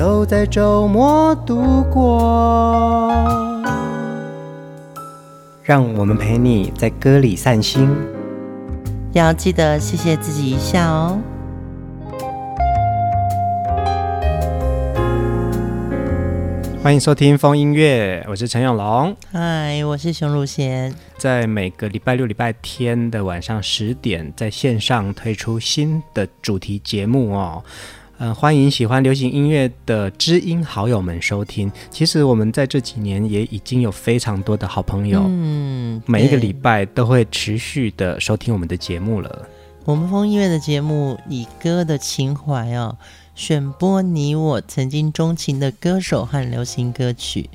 都在周末度过，让我们陪你在歌里散心，要记得谢谢自己一下哦。欢迎收听风音乐，我是陈永龙。嗨，我是熊汝贤。在每个礼拜六、礼拜天的晚上十点，在线上推出新的主题节目哦。嗯，欢迎喜欢流行音乐的知音好友们收听。其实我们在这几年也已经有非常多的好朋友，嗯，每一个礼拜都会持续的收听我们的节目了。我们风音乐的节目以歌的情怀哦，选播你我曾经钟情的歌手和流行歌曲。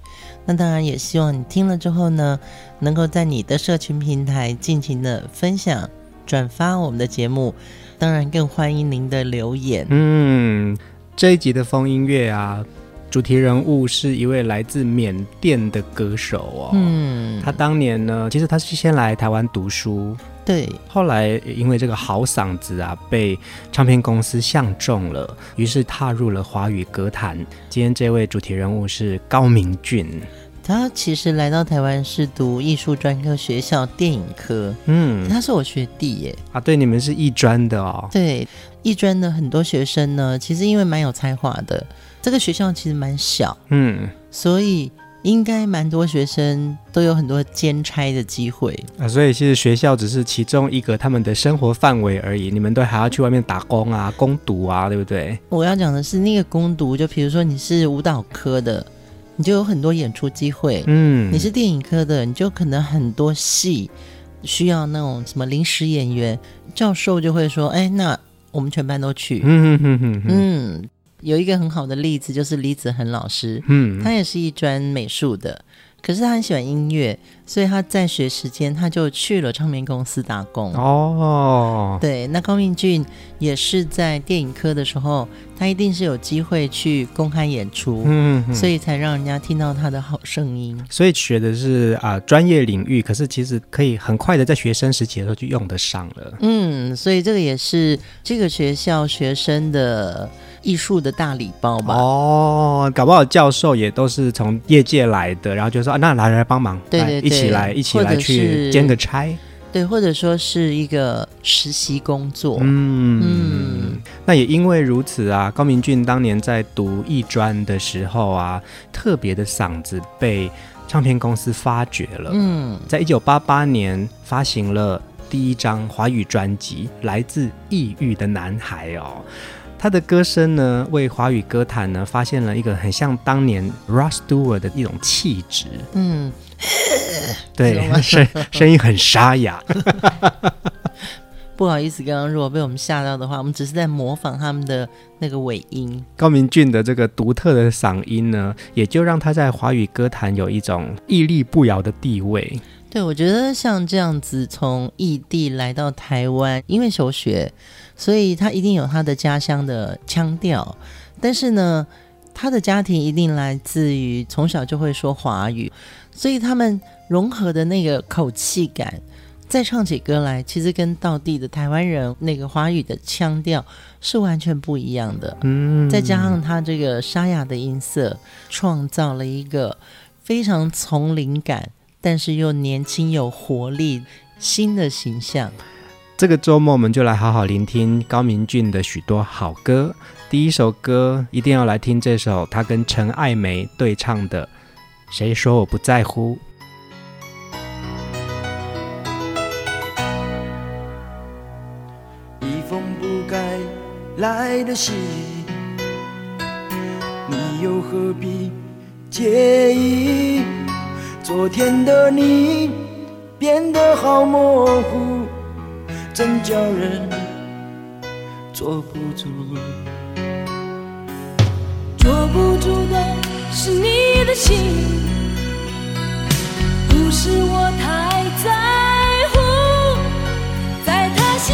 那当然也希望你听了之后呢，能够在你的社群平台尽情的分享、转发我们的节目。当然，更欢迎您的留言。嗯，这一集的风音乐啊，主题人物是一位来自缅甸的歌手哦。嗯，他当年呢，其实他是先来台湾读书，对，后来因为这个好嗓子啊，被唱片公司相中了，于是踏入了华语歌坛。今天这位主题人物是高明骏。他其实来到台湾是读艺术专科学校电影科，嗯，他是我学弟耶。啊，对，你们是艺专的哦。对，艺专的很多学生呢，其实因为蛮有才华的，这个学校其实蛮小，嗯，所以应该蛮多学生都有很多兼差的机会啊。所以其实学校只是其中一个他们的生活范围而已，你们都还要去外面打工啊、攻读啊，对不对？我要讲的是那个攻读，就比如说你是舞蹈科的。你就有很多演出机会，嗯，你是电影科的，你就可能很多戏需要那种什么临时演员，教授就会说，哎，那我们全班都去，嗯嗯嗯嗯，有一个很好的例子就是李子恒老师，嗯，他也是一专美术的。可是他很喜欢音乐，所以他在学时间他就去了唱片公司打工。哦，对，那高明俊也是在电影科的时候，他一定是有机会去公开演出，嗯，所以才让人家听到他的好声音。所以学的是啊、呃、专业领域，可是其实可以很快的在学生时期的时候就用得上了。嗯，所以这个也是这个学校学生的。艺术的大礼包吧。哦，搞不好教授也都是从业界来的，然后就说啊，那来来帮忙，对对对，一起来一起来去兼个差，对，或者说是一个实习工作。嗯嗯，那也因为如此啊，高明俊当年在读艺专的时候啊，特别的嗓子被唱片公司发掘了。嗯，在一九八八年发行了第一张华语专辑《来自异域的男孩》哦。他的歌声呢，为华语歌坛呢发现了一个很像当年 Stewart 的一种气质。嗯，对，声声音很沙哑。不好意思，刚刚如果被我们吓到的话，我们只是在模仿他们的那个尾音。高明俊的这个独特的嗓音呢，也就让他在华语歌坛有一种屹立不摇的地位。对，我觉得像这样子从异地来到台湾，因为求学。所以他一定有他的家乡的腔调，但是呢，他的家庭一定来自于从小就会说华语，所以他们融合的那个口气感，再唱起歌来，其实跟道地的台湾人那个华语的腔调是完全不一样的。嗯，再加上他这个沙哑的音色，创造了一个非常丛林感，但是又年轻有活力新的形象。这个周末，我们就来好好聆听高明骏的许多好歌。第一首歌一定要来听这首他跟陈爱梅对唱的《谁说我不在乎》。一封不该来的信，你又何必介意？昨天的你变得好模糊。真叫人坐不住，坐不住的是你的心，不是我太在乎，在他心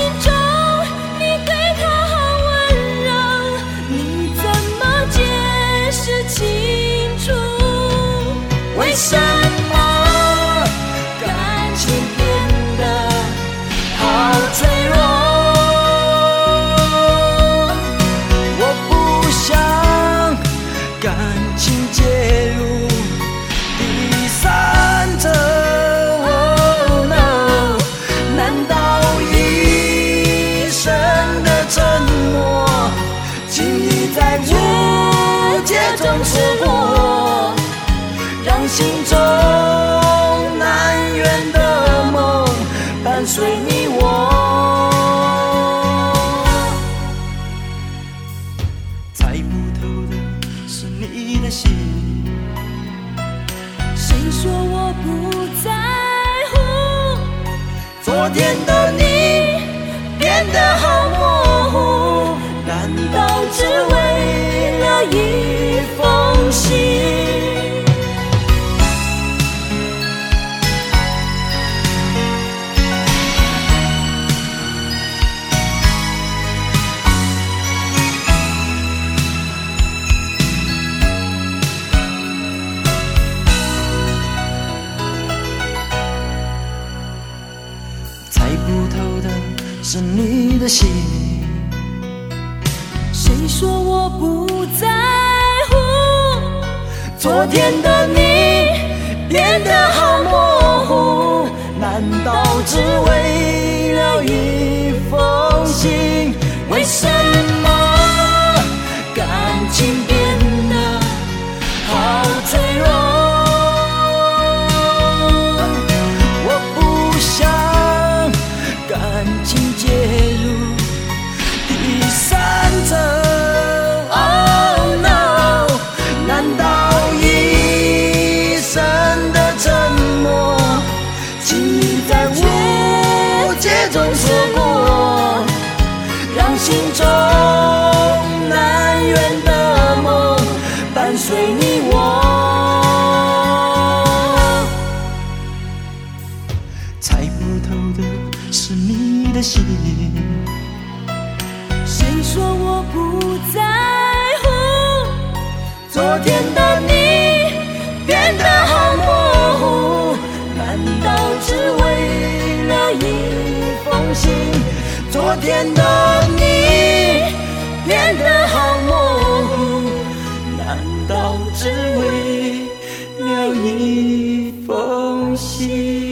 中难圆的梦伴随你我，猜不透的是你的心。谁说我不在乎？昨天的你变得好昨天的你变得好模糊，难道只为了一封信？为什么猜不透的是你的心谁说我不在乎昨天的你变得好模糊难道只为了一封信昨天的你变得好模糊难道只为了一封信？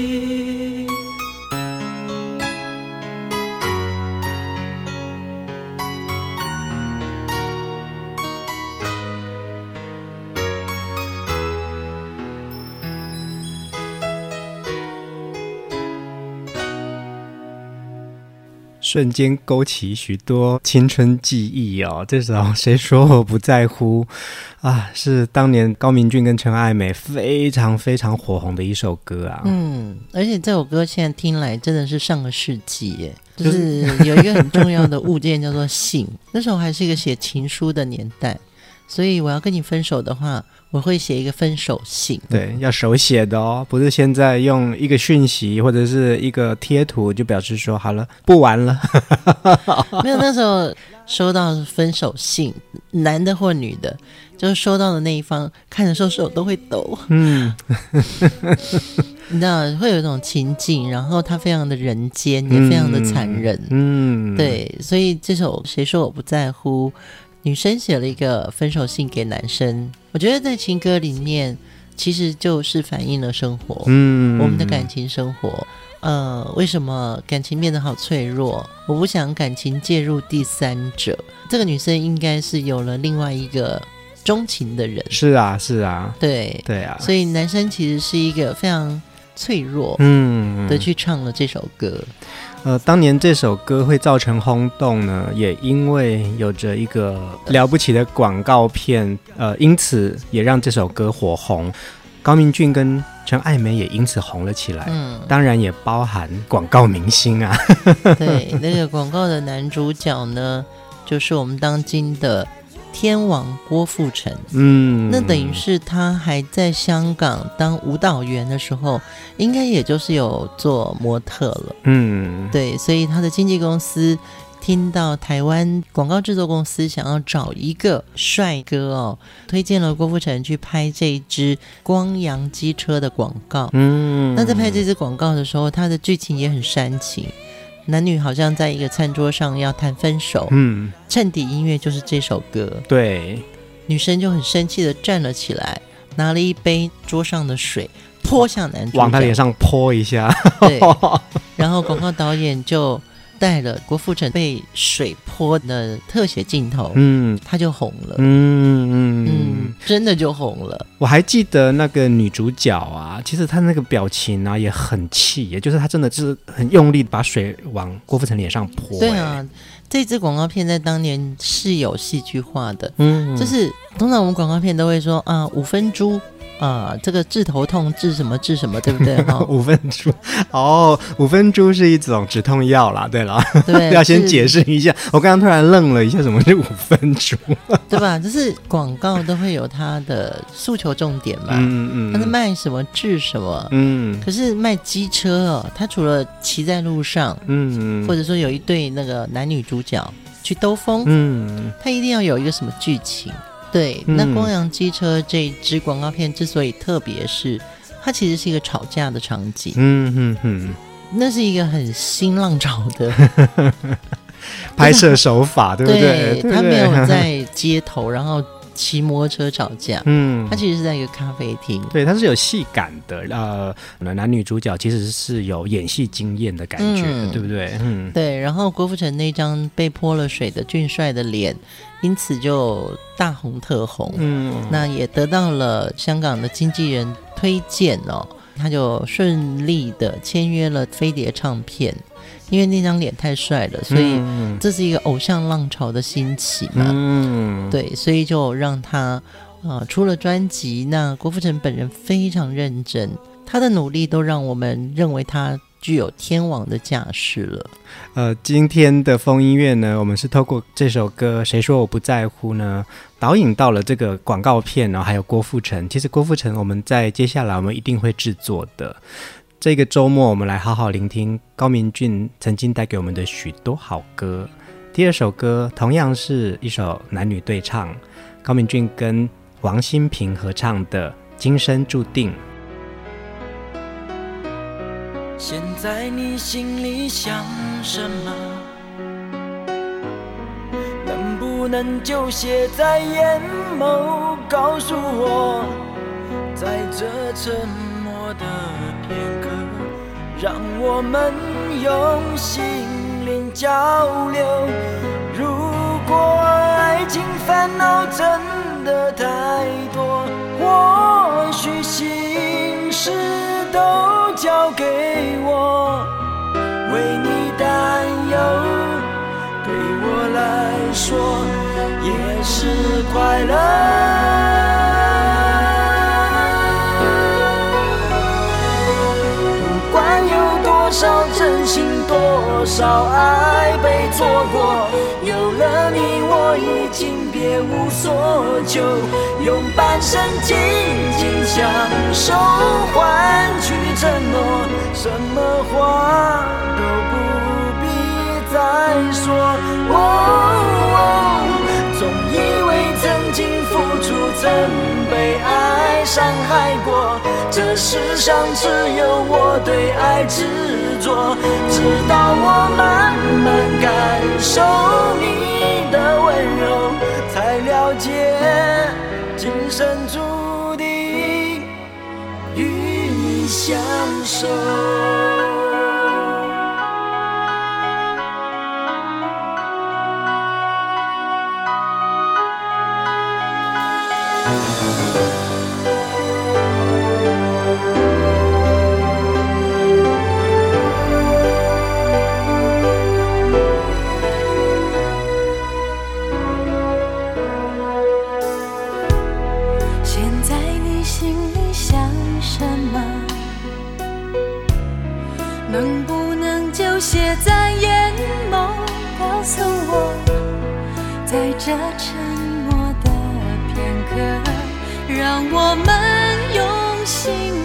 瞬间勾起许多青春记忆哦！这首《谁说我不在乎》啊，是当年高明俊跟陈爱美非常非常火红的一首歌啊。嗯，而且这首歌现在听来真的是上个世纪耶，就是有一个很重要的物件叫做信，那时候还是一个写情书的年代，所以我要跟你分手的话。我会写一个分手信，对，要手写的哦，不是现在用一个讯息或者是一个贴图就表示说好了，不玩了。没有，那时候收到分手信，男的或女的，就是收到的那一方看的时候手都会抖。嗯，你知道会有一种情境，然后他非常的人间，也非常的残忍。嗯，对，所以这首谁说我不在乎？女生写了一个分手信给男生，我觉得在情歌里面，其实就是反映了生活，嗯，我们的感情生活，呃，为什么感情变得好脆弱？我不想感情介入第三者。这个女生应该是有了另外一个钟情的人，是啊，是啊，对，对啊，所以男生其实是一个非常脆弱，嗯，的去唱了这首歌。呃，当年这首歌会造成轰动呢，也因为有着一个了不起的广告片，呃，因此也让这首歌火红。高明俊跟陈爱梅也因此红了起来。嗯，当然也包含广告明星啊。对，那个广告的男主角呢，就是我们当今的天王郭富城。嗯，那等于是他还在香港当舞蹈员的时候，应该也就是有做模特了。嗯，对，所以他的经纪公司。听到台湾广告制作公司想要找一个帅哥哦，推荐了郭富城去拍这一支光阳机车的广告。嗯，那在拍这支广告的时候，他的剧情也很煽情，男女好像在一个餐桌上要谈分手。嗯，衬底音乐就是这首歌。对，女生就很生气的站了起来，拿了一杯桌上的水泼向男主，往他脸上泼一下。对，然后广告导演就。带了郭富城被水泼的特写镜头，嗯，他就红了，嗯嗯嗯，真的就红了。我还记得那个女主角啊，其实她那个表情啊也很气，也就是她真的就是很用力把水往郭富城脸上泼。对啊，这支广告片在当年是有戏剧化的，嗯，就是通常我们广告片都会说啊，五分猪。啊，这个治头痛治什么治什么，对不对？哈，五分猪哦，五分猪是一种止痛药啦。对了，对，要先解释一下。我刚刚突然愣了一下，什么是五分猪？对吧？就是广告都会有它的诉求重点嘛。嗯嗯。它是卖什么治什么。嗯。可是卖机车哦，它除了骑在路上，嗯，或者说有一对那个男女主角去兜风，嗯，它一定要有一个什么剧情。对，那光阳机车这支广告片之所以特别，是它其实是一个吵架的场景。嗯嗯嗯，那是一个很新浪潮的 拍摄手法，对不对？对，他没有在街头，然后。骑摩托车吵架，嗯，他其实是在一个咖啡厅，对，它是有戏感的，呃，男女主角其实是有演戏经验的感觉，嗯、对不对？嗯，对。然后郭富城那张被泼了水的俊帅的脸，因此就大红特红，嗯，那也得到了香港的经纪人推荐哦，他就顺利的签约了飞碟唱片。因为那张脸太帅了，所以这是一个偶像浪潮的兴起嘛。嗯，对，所以就让他啊、呃、出了专辑。那郭富城本人非常认真，他的努力都让我们认为他具有天王的架势了。呃，今天的风音乐呢，我们是透过这首歌《谁说我不在乎》呢，导引到了这个广告片，然后还有郭富城。其实郭富城，我们在接下来我们一定会制作的。这个周末，我们来好好聆听高明骏曾经带给我们的许多好歌。第二首歌同样是一首男女对唱，高明骏跟王心平合唱的《今生注定》。现在你心里想什么？能不能就写在眼眸，告诉我，在这沉默的。片刻，让我们用心灵交流。如果爱情烦恼真的太多，或许心事都交给我，为你担忧，对我来说也是快乐。不管有多少真心，多少爱被错过，我已经别无所求，用半生静静相守，换取承诺，什么话都不必再说。哦哦总以为曾经付出，曾被爱伤害过。这世上只有我对爱执着，直到我慢慢感受你，才了解今生注定与你相守。这沉默的片刻让我们用心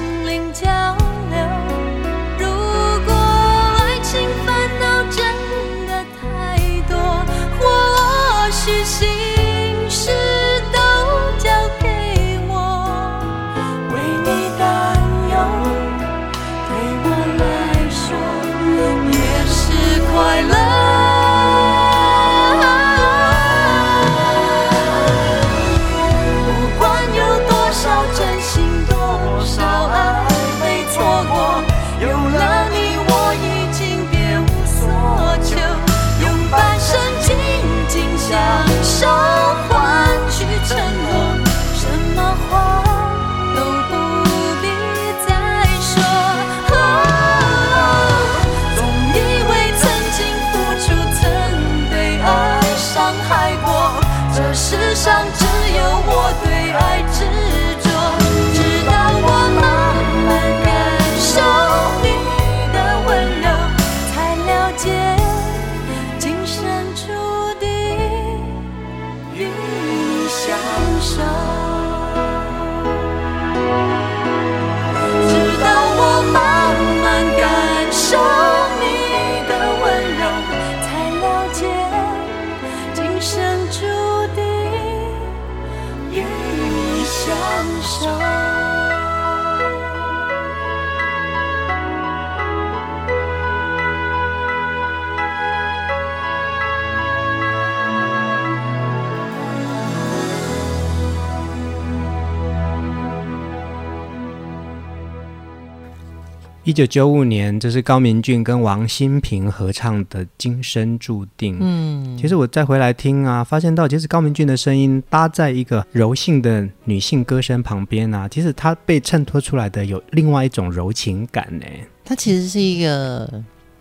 一九九五年，这是高明俊跟王心平合唱的《今生注定》。嗯，其实我再回来听啊，发现到其实高明俊的声音搭在一个柔性的女性歌声旁边啊，其实他被衬托出来的有另外一种柔情感呢。他其实是一个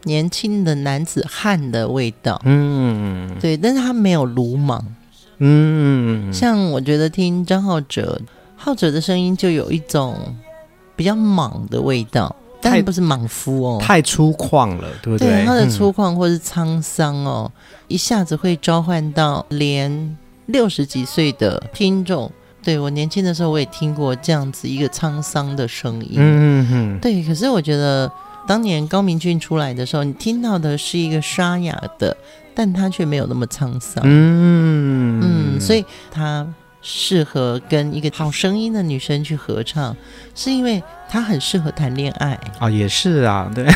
年轻的男子汉的味道。嗯，对，但是他没有鲁莽。嗯，像我觉得听张浩哲，浩哲的声音就有一种比较莽的味道。但不是莽夫哦，太粗犷了，对不对？对，他的粗犷或是沧桑哦，嗯、一下子会召唤到连六十几岁的听众。对，我年轻的时候，我也听过这样子一个沧桑的声音。嗯嗯，对。可是我觉得当年高明俊出来的时候，你听到的是一个沙哑的，但他却没有那么沧桑。嗯嗯，所以他。适合跟一个好声音的女生去合唱，是因为她很适合谈恋爱啊，也是啊，对。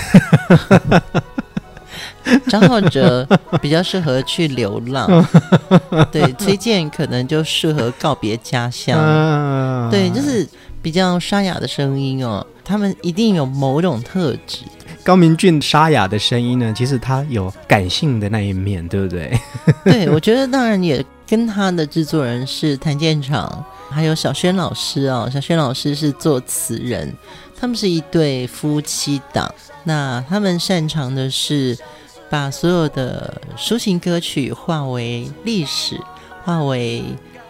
张浩哲比较适合去流浪，对，崔健可能就适合告别家乡，对，就是比较沙哑的声音哦，他们一定有某种特质。高明俊沙哑的声音呢，其实他有感性的那一面，对不对？对，我觉得当然也跟他的制作人是谭健常，还有小轩老师哦。小轩老师是作词人，他们是一对夫妻档。那他们擅长的是把所有的抒情歌曲化为历史，化为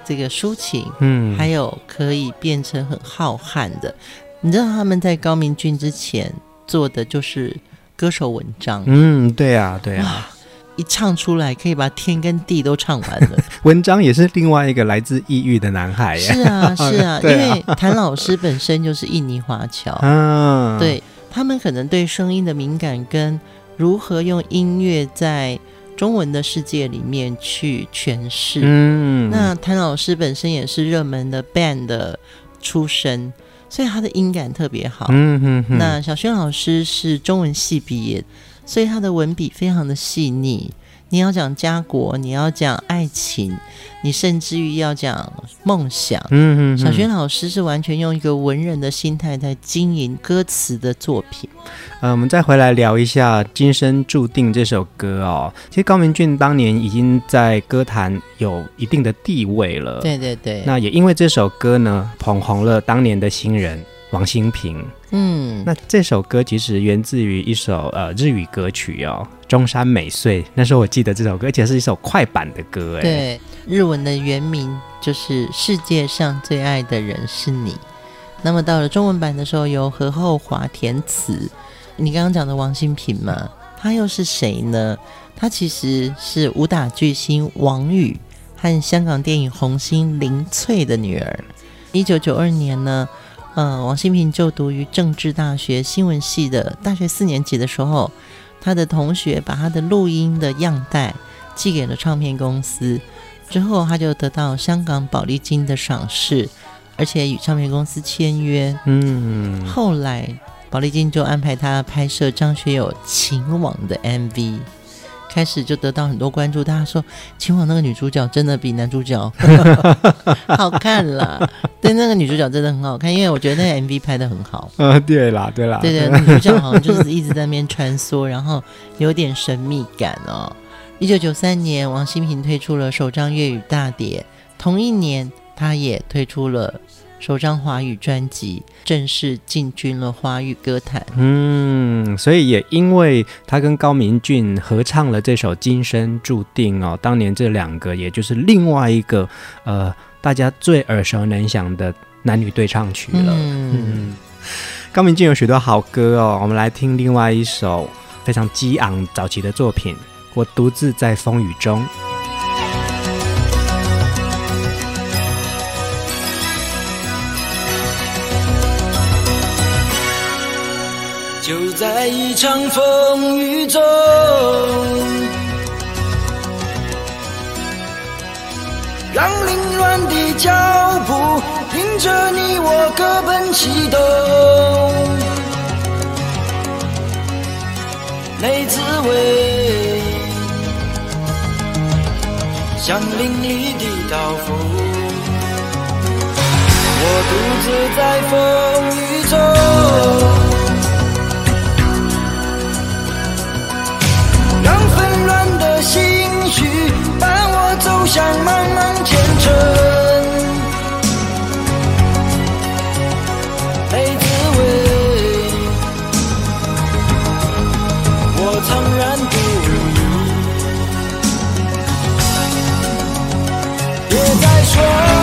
这个抒情，嗯，还有可以变成很浩瀚的。你知道他们在高明俊之前。做的就是歌手文章，嗯，对啊，对啊，一唱出来可以把天跟地都唱完了。文章也是另外一个来自异域的男孩，是啊，是啊，啊因为谭老师本身就是印尼华侨，嗯，对他们可能对声音的敏感跟如何用音乐在中文的世界里面去诠释，嗯，那谭老师本身也是热门的 band 的出身。所以他的音感特别好。嗯哼哼。那小轩老师是中文系毕业，所以他的文笔非常的细腻。你要讲家国，你要讲爱情，你甚至于要讲梦想。嗯嗯。小轩老师是完全用一个文人的心态在经营歌词的作品。呃，我们再回来聊一下《今生注定》这首歌哦。其实高明俊当年已经在歌坛有一定的地位了。对对对。那也因为这首歌呢，捧红了当年的新人王心平。嗯。那这首歌其实源自于一首呃日语歌曲哦，《中山美穗》。那时候我记得这首歌，而且是一首快板的歌。哎。对，日文的原名就是《世界上最爱的人是你》。那么到了中文版的时候，由何厚华填词。你刚刚讲的王心平嘛，他又是谁呢？他其实是武打巨星王羽和香港电影红星林翠的女儿。一九九二年呢，呃，王心平就读于政治大学新闻系的大学四年级的时候，他的同学把他的录音的样带寄给了唱片公司，之后他就得到香港宝丽金的赏识，而且与唱片公司签约。嗯，后来宝丽金就安排他拍摄张学友《情网》的 MV。开始就得到很多关注，大家说《秦王》那个女主角真的比男主角 好看了。对，那个女主角真的很好看，因为我觉得那个 MV 拍的很好。呃，对啦，对啦，对对，女主角好像就是一直在那边穿梭，然后有点神秘感哦。一九九三年，王心平推出了首张粤语大碟，同一年，她也推出了。首张华语专辑，正式进军了华语歌坛。嗯，所以也因为他跟高明俊合唱了这首《今生注定》哦，当年这两个也就是另外一个呃大家最耳熟能详的男女对唱曲了。嗯，嗯，高明俊有许多好歌哦，我们来听另外一首非常激昂早期的作品《我独自在风雨中》。就在一场风雨中，让凌乱的脚步迎着你我各奔西东，没滋味，像淋漓的刀锋。我独自在风雨中。我走向茫茫前程，没滋味，我怅然不语，别再说。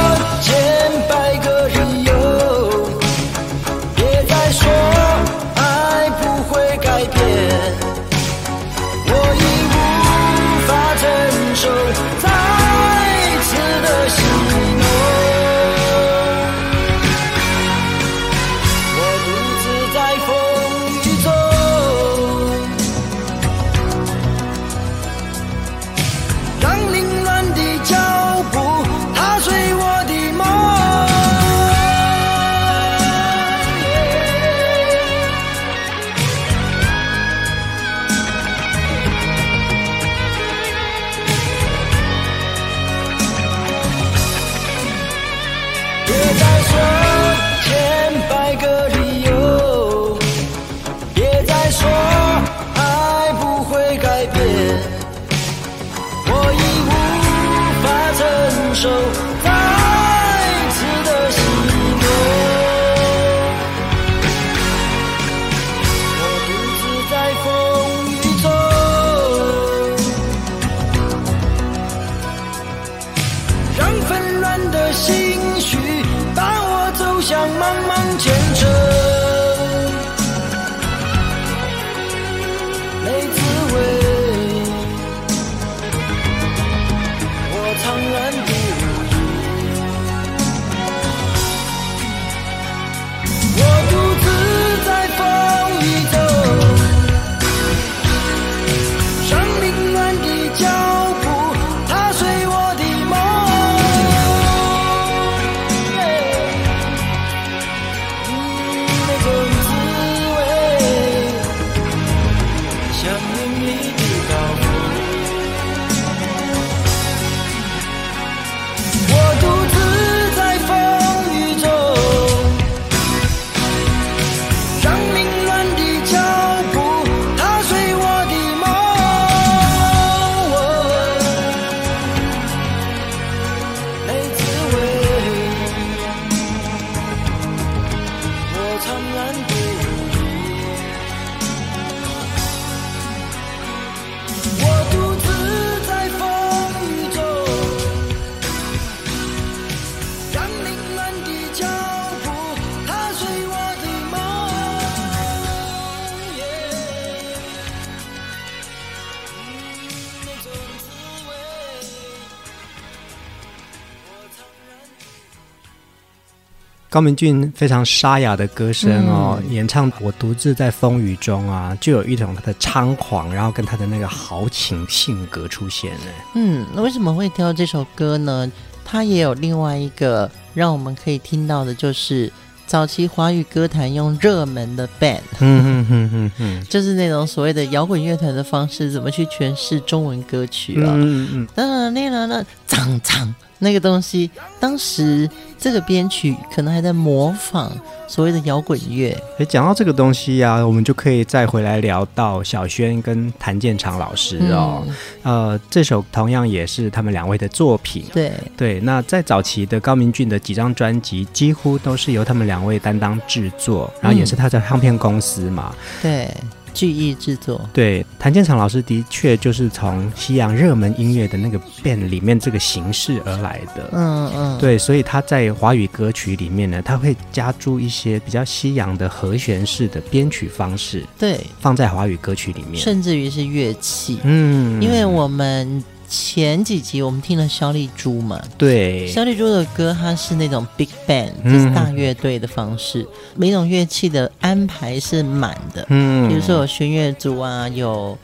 高明俊非常沙哑的歌声哦，嗯、演唱《我独自在风雨中》啊，就有一种他的猖狂，然后跟他的那个豪情性格出现呢。嗯，那为什么会挑这首歌呢？他也有另外一个让我们可以听到的，就是早期华语歌坛用热门的 band，嗯哼哼哼哼，就是那种所谓的摇滚乐团的方式，怎么去诠释中文歌曲啊？嗯嗯，当然那，脏脏。那个东西，当时这个编曲可能还在模仿所谓的摇滚乐。哎，讲到这个东西呀、啊，我们就可以再回来聊到小轩跟谭健常老师哦。嗯、呃，这首同样也是他们两位的作品。对对，那在早期的高明俊的几张专辑，几乎都是由他们两位担当制作，然后也是他的唱片公司嘛。嗯、对。巨艺制作，对，谭健常老师的确就是从西洋热门音乐的那个 band 里面这个形式而来的，嗯嗯，对，所以他在华语歌曲里面呢，他会加注一些比较西洋的和弦式的编曲方式，对，放在华语歌曲里面，甚至于是乐器，嗯，因为我们。前几集我们听了萧丽珠嘛，对，萧丽珠的歌，它是那种 big band，就是大乐队的方式，嗯、每种乐器的安排是满的，嗯，比如说有弦乐组啊，有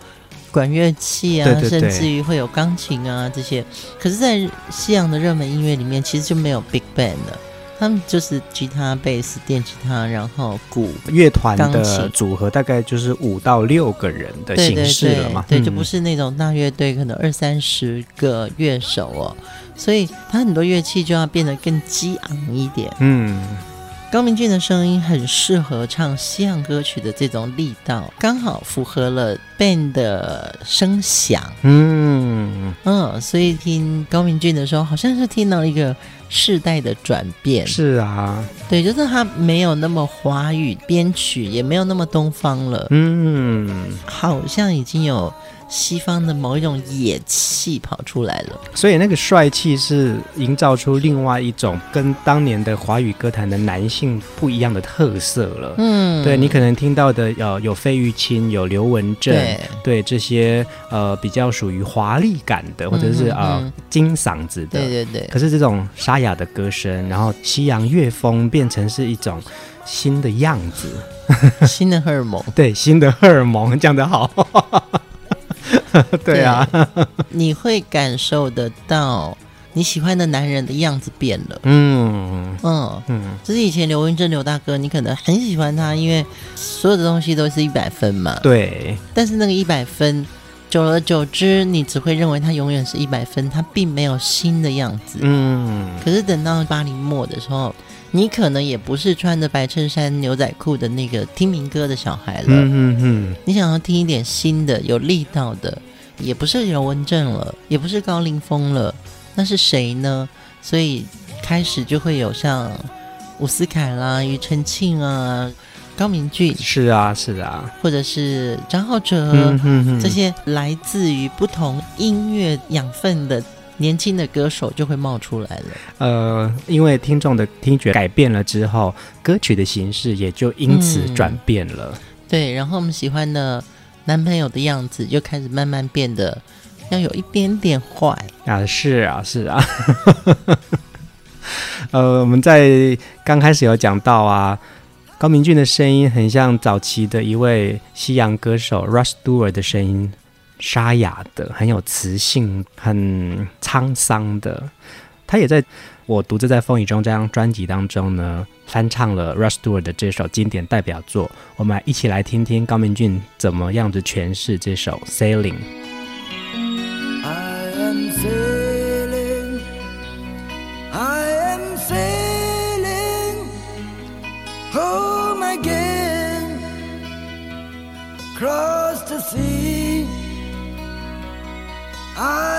管乐器啊，对对对，甚至于会有钢琴啊这些。可是，在西洋的热门音乐里面，其实就没有 big band 的。他们就是吉他、贝斯、电吉他，然后鼓、乐团的组合，大概就是五到六个人的形式了嘛？对，对，对，对，就不是那种大乐队，可能二三十个乐手哦，所以他很多乐器就要变得更激昂一点。嗯。高明俊的声音很适合唱西洋歌曲的这种力道，刚好符合了 band 的声响。嗯嗯，所以听高明俊的时候，好像是听到一个世代的转变。是啊，对，就是它没有那么华语编曲，也没有那么东方了。嗯，好像已经有。西方的某一种野气跑出来了，所以那个帅气是营造出另外一种跟当年的华语歌坛的男性不一样的特色了。嗯，对，你可能听到的呃有费玉清、有刘文正，对，对这些呃比较属于华丽感的，或者是呃金嗓子的，对对对。可是这种沙哑的歌声，然后西洋乐风变成是一种新的样子，新的荷尔蒙，对，新的荷尔蒙讲得好。对啊，你会感受得到你喜欢的男人的样子变了。嗯嗯嗯，就是以前刘文正刘大哥，你可能很喜欢他，因为所有的东西都是一百分嘛。对，但是那个一百分，久而久之，你只会认为他永远是一百分，他并没有新的样子。嗯，可是等到八零末的时候。你可能也不是穿着白衬衫、牛仔裤的那个听民歌的小孩了。嗯嗯嗯。你想要听一点新的、有力道的，也不是刘文正了，也不是高凌风了，那是谁呢？所以开始就会有像伍思凯啦、庾澄庆啊、高明俊。是啊，是啊。或者是张浩哲，嗯，这些来自于不同音乐养分的。年轻的歌手就会冒出来了。呃，因为听众的听觉改变了之后，歌曲的形式也就因此转变了。嗯。对，然后我们喜欢的男朋友的样子就开始慢慢变得要有一点点坏啊！是啊，是啊。呃，我们在刚开始有讲到啊，高明俊的声音很像早期的一位西洋歌手 Rod Stewart 的声音。沙哑的，很有磁性，很沧桑的。他也在我独自在风雨中这张专辑当中呢，翻唱了 Rod Stewart 的这首经典代表作。我们一起来听听高明俊怎么样子诠释这首 Sailing。I am sailing, I am sailing home again, across the sea. I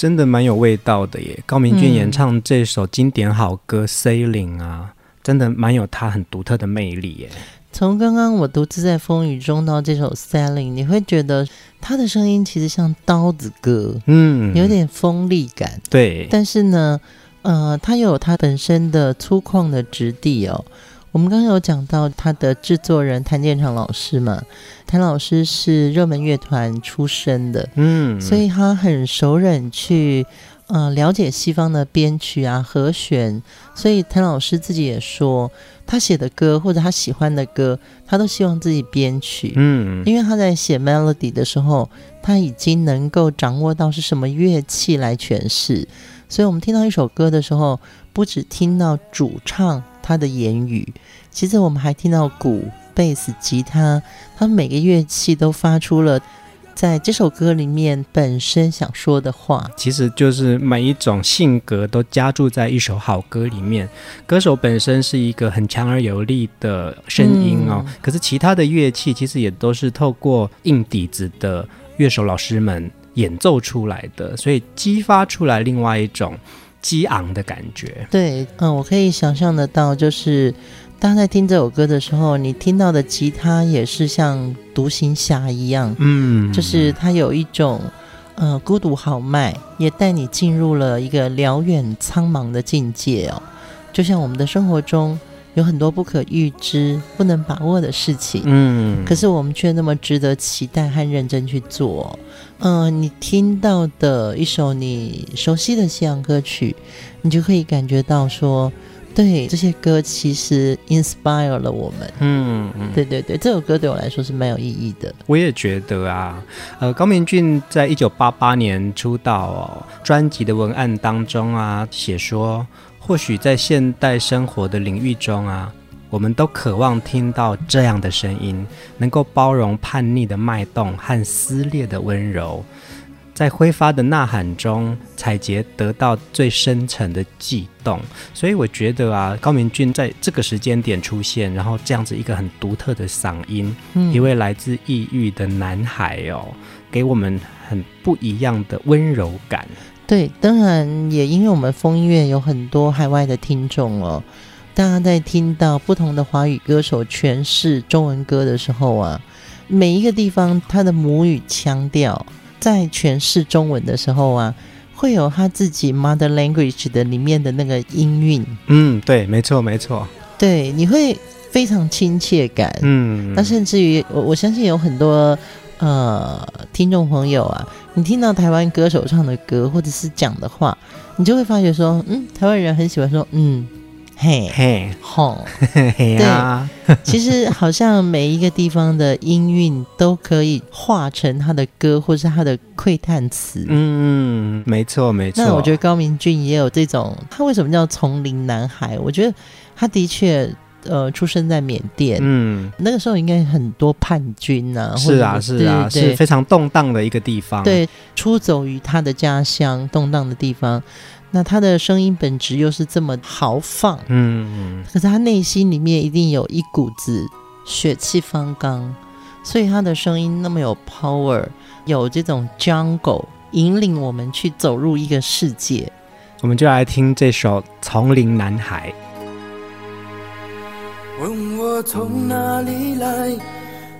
真的蛮有味道的耶！高明俊演唱这首经典好歌《Sailing》啊，真的蛮有他很独特的魅力耶。从刚刚我独自在风雨中到这首《Sailing》，你会觉得他的声音其实像刀子歌，嗯，有点锋利感。对，但是呢，呃，他又有他本身的粗犷的质地哦。我们刚刚有讲到他的制作人谭建长老师嘛，谭老师是热门乐团出身的，嗯，所以他很熟稔去呃了解西方的编曲啊和弦，所以谭老师自己也说，他写的歌或者他喜欢的歌，他都希望自己编曲，嗯，因为他在写 melody 的时候，他已经能够掌握到是什么乐器来诠释，所以我们听到一首歌的时候，不只听到主唱。他的言语，其实我们还听到鼓、贝斯、吉他，他们每个乐器都发出了在这首歌里面本身想说的话。其实就是每一种性格都加注在一首好歌里面。歌手本身是一个很强而有力的声音哦，嗯、可是其他的乐器其实也都是透过硬底子的乐手老师们演奏出来的，所以激发出来另外一种。激昂的感觉，对，嗯，我可以想象得到，就是大家在听这首歌的时候，你听到的吉他也是像独行侠一样，嗯，就是它有一种呃孤独豪迈，也带你进入了一个辽远苍茫的境界哦。就像我们的生活中有很多不可预知、不能把握的事情，嗯，可是我们却那么值得期待和认真去做。嗯、呃，你听到的一首你熟悉的西洋歌曲，你就可以感觉到说。对，这些歌其实 inspire 了我们。嗯嗯，对对对，这首歌对我来说是蛮有意义的。我也觉得啊，呃，高明俊在一九八八年出道哦，专辑的文案当中啊，写说，或许在现代生活的领域中啊，我们都渴望听到这样的声音，能够包容叛逆的脉动和撕裂的温柔。在挥发的呐喊中，采擷得到最深沉的悸动。所以我觉得啊，高明俊在这个时间点出现，然后这样子一个很独特的嗓音，嗯、一位来自异域的男孩哦，给我们很不一样的温柔感。对，当然也因为我们风音乐有很多海外的听众哦，大家在听到不同的华语歌手诠释中文歌的时候啊，每一个地方他的母语腔调。在诠释中文的时候啊，会有他自己 mother language 的里面的那个音韵。嗯，对，没错，没错。对，你会非常亲切感。嗯，那甚至于我我相信有很多呃听众朋友啊，你听到台湾歌手唱的歌或者是讲的话，你就会发觉说，嗯，台湾人很喜欢说，嗯。嘿，嘿，吼，嘿啊！其实好像每一个地方的音韵都可以化成他的歌，或是他的窥探词。嗯，没错，没错。那我觉得高明俊也有这种，他为什么叫丛林男孩？我觉得他的确，呃，出生在缅甸，嗯，那个时候应该很多叛军啊，是啊，是啊，是非常动荡的一个地方。对，出走于他的家乡，动荡的地方。那他的声音本质又是这么豪放，嗯嗯，可是他内心里面一定有一股子血气方刚，所以他的声音那么有 power，有这种 jungle 引领我们去走入一个世界。我们就来听这首《丛林男孩》。问我从哪里来，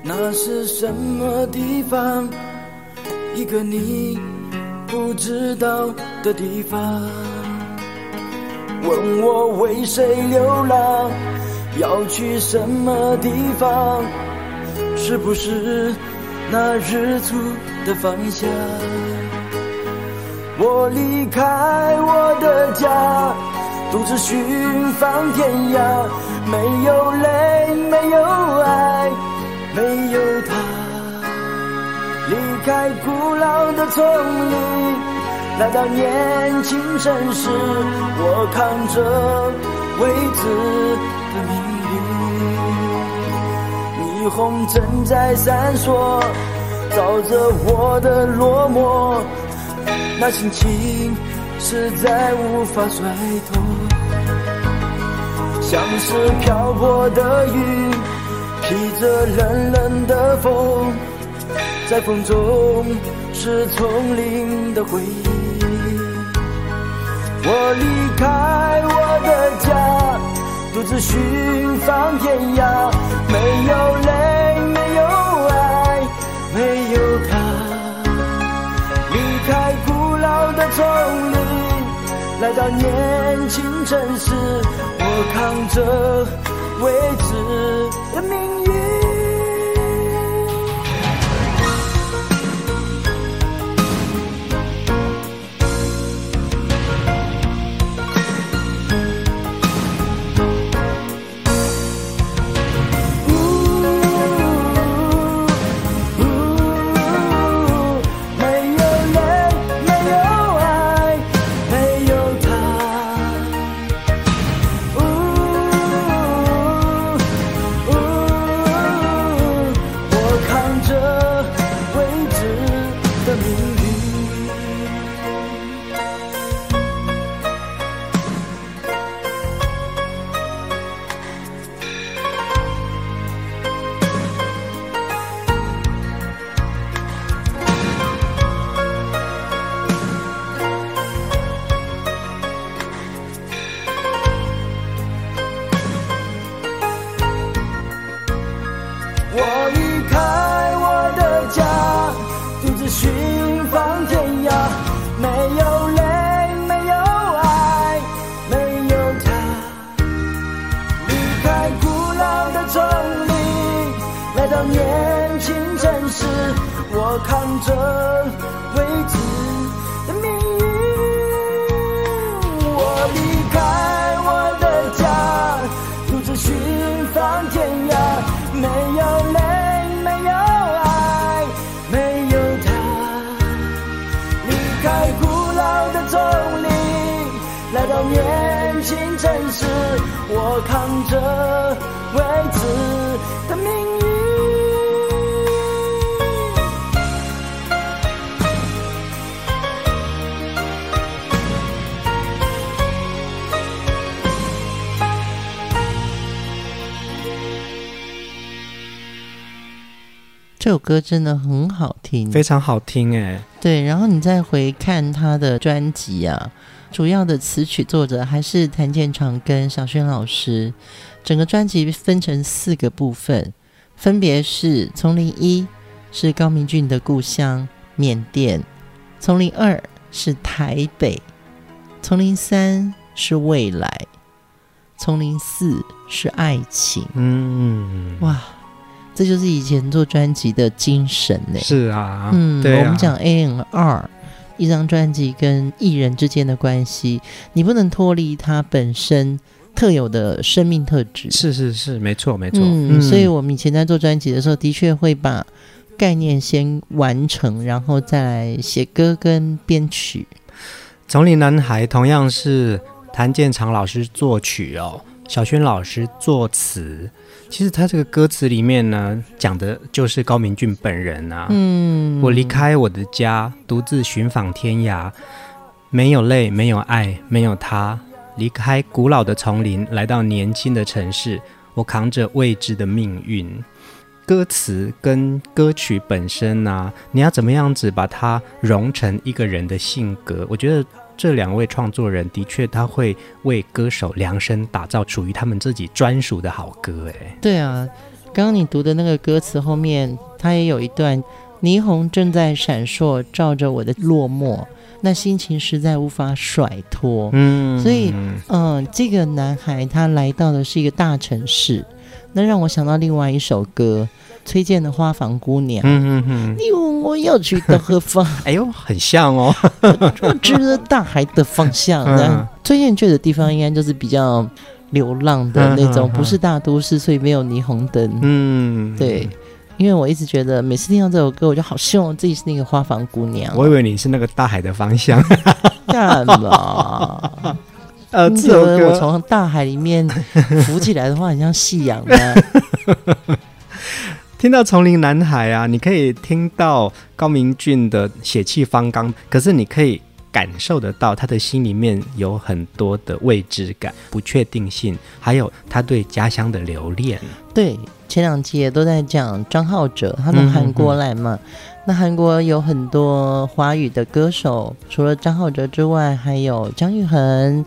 那是什么地方？一个你。不知道的地方，问我为谁流浪，要去什么地方？是不是那日出的方向？我离开我的家，独自寻访天涯，没有泪，没有爱，没有他。离开古老的丛林，来到年轻城市，我扛着未知的命运。霓虹正在闪烁，照着我的落寞，那心情实在无法甩脱，像是漂泊的云，披着冷冷的风。在风中是丛林的回忆，我离开我的家，独自寻访天涯，没有泪，没有爱，没有他。离开古老的丛林，来到年轻城市，我扛着未知的命运。歌真的很好听，非常好听哎。对，然后你再回看他的专辑啊，主要的词曲作者还是谭健常跟小轩老师。整个专辑分成四个部分，分别是《丛林一》是高明俊的故乡缅甸，《丛林二》是台北，《丛林三》是未来，《丛林四》是爱情。嗯，哇。这就是以前做专辑的精神呢。是啊，嗯，对啊，我们讲 A N R 一张专辑跟艺人之间的关系，你不能脱离它本身特有的生命特质。是是是，没错没错。嗯，嗯，所以我们以前在做专辑的时候，的确会把概念先完成，然后再来写歌跟编曲。丛林男孩同样是谭健常老师作曲哦，小轩老师作词。其实他这个歌词里面呢，讲的就是高明俊本人啊。嗯，我离开我的家，独自寻访天涯，没有泪，没有爱，没有他。离开古老的丛林，来到年轻的城市，我扛着未知的命运。歌词跟歌曲本身呢、啊，你要怎么样子把它融成一个人的性格？我觉得。这两位创作人的确，他会为歌手量身打造属于他们自己专属的好歌。哎，对啊，刚刚你读的那个歌词后面，他也有一段：霓虹正在闪烁，照着我的落寞，那心情实在无法甩脱。嗯，所以，嗯，这个男孩他来到的是一个大城市，那让我想到另外一首歌。崔健的《花房姑娘》，嗯嗯嗯，我要去的何方？哎呦，很像哦，我指着大海的方向。嗯，崔健去的地方应该就是比较流浪的那种，不是大都市，所以没有霓虹灯。嗯，对，因为我一直觉得每次听到这首歌，我就好希望我自己是那个花房姑娘。我以为你是那个大海的方向，干嘛？呃，这首歌我从大海里面浮起来的话，很像夕阳的。听到《丛林男孩》啊，你可以听到高明俊的血气方刚，可是你可以感受得到他的心里面有很多的未知感、不确定性，还有他对家乡的留恋。对，前两期也都在讲张浩哲，他从韩国来嘛。那韩国有很多华语的歌手，除了张浩哲之外，还有姜育恒。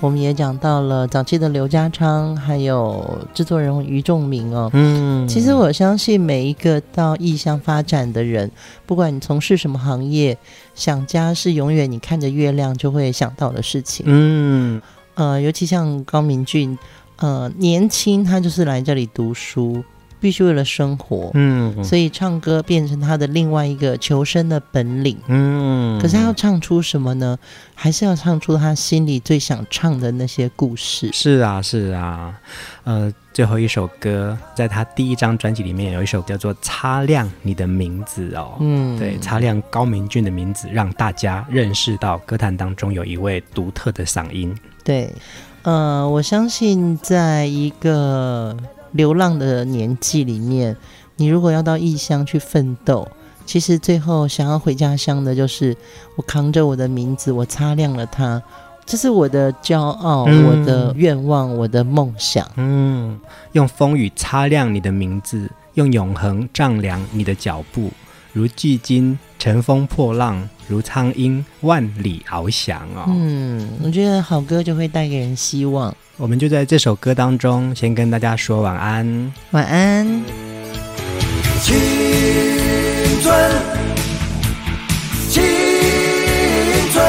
我们也讲到了早期的刘家昌，还有制作人于仲明哦。嗯，其实我相信每一个到异乡发展的人，不管你从事什么行业，想家是永远你看着月亮就会想到的事情。嗯，呃，尤其像高明俊，呃，年轻他就是来这里读书。必须为了生活，嗯，所以唱歌变成他的另外一个求生的本领，嗯。可是他要唱出什么呢？还是要唱出他心里最想唱的那些故事。是啊，是啊，呃，最后一首歌，在他第一张专辑里面有一首叫做《擦亮你的名字》哦，嗯，对，擦亮高明俊的名字，让大家认识到歌坛当中有一位独特的嗓音。对，呃，我相信在一个。流浪的年纪里面，你如果要到异乡去奋斗，其实最后想要回家乡的，就是我扛着我的名字，我擦亮了它，这是我的骄傲，嗯、我的愿望，我的梦想。嗯，用风雨擦亮你的名字，用永恒丈量你的脚步，如巨鲸乘风破浪，如苍鹰万里翱翔哦。嗯，我觉得好歌就会带给人希望。我们就在这首歌当中，先跟大家说晚安。晚安。青春，青春，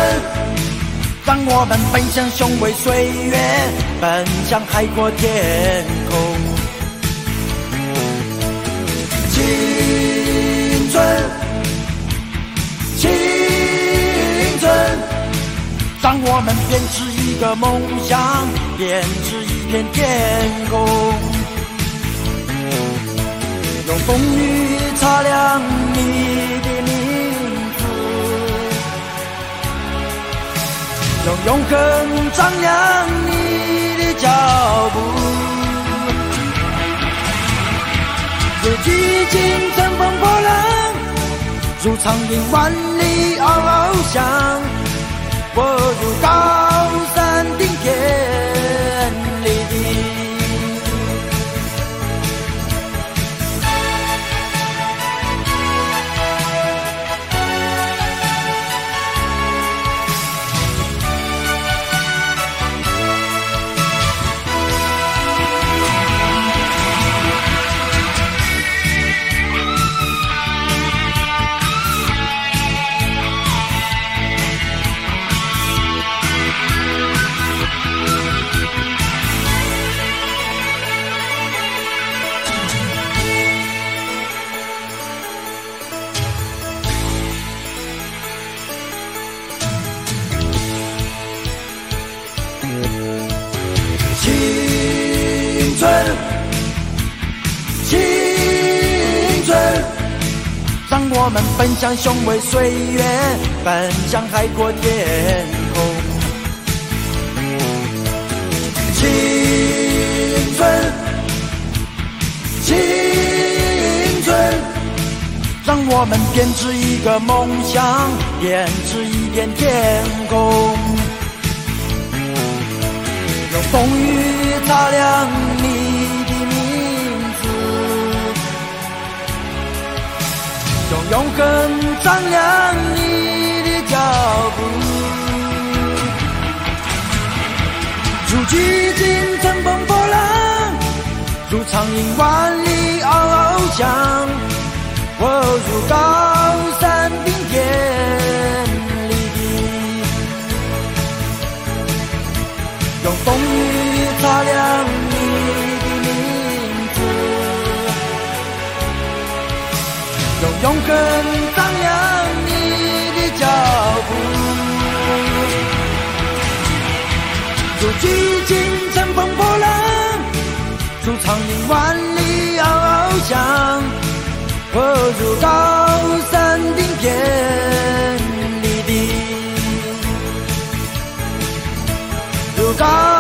让我们奔向雄伟岁月，奔向海阔天空。青春，青春，让我们编织一个梦想，编织一片天空，用风雨擦亮你的名字，用永恒丈量你的脚步。如几经乘风破浪，如长鹰万里翱翔，我就站我们奔向雄伟岁月，奔向海阔天空。青春，青春，让我们编织一个梦想，编织一片天空，用风雨擦亮你。用永恒丈量你的脚步，如巨鲸乘风破浪，如苍鹰万里翱翱翔，我如高山顶天立地，用风雨擦亮。永恒丈量你的脚步，如激情乘风破浪，如长鹰万里翱翔，我如高山顶天立地，如高。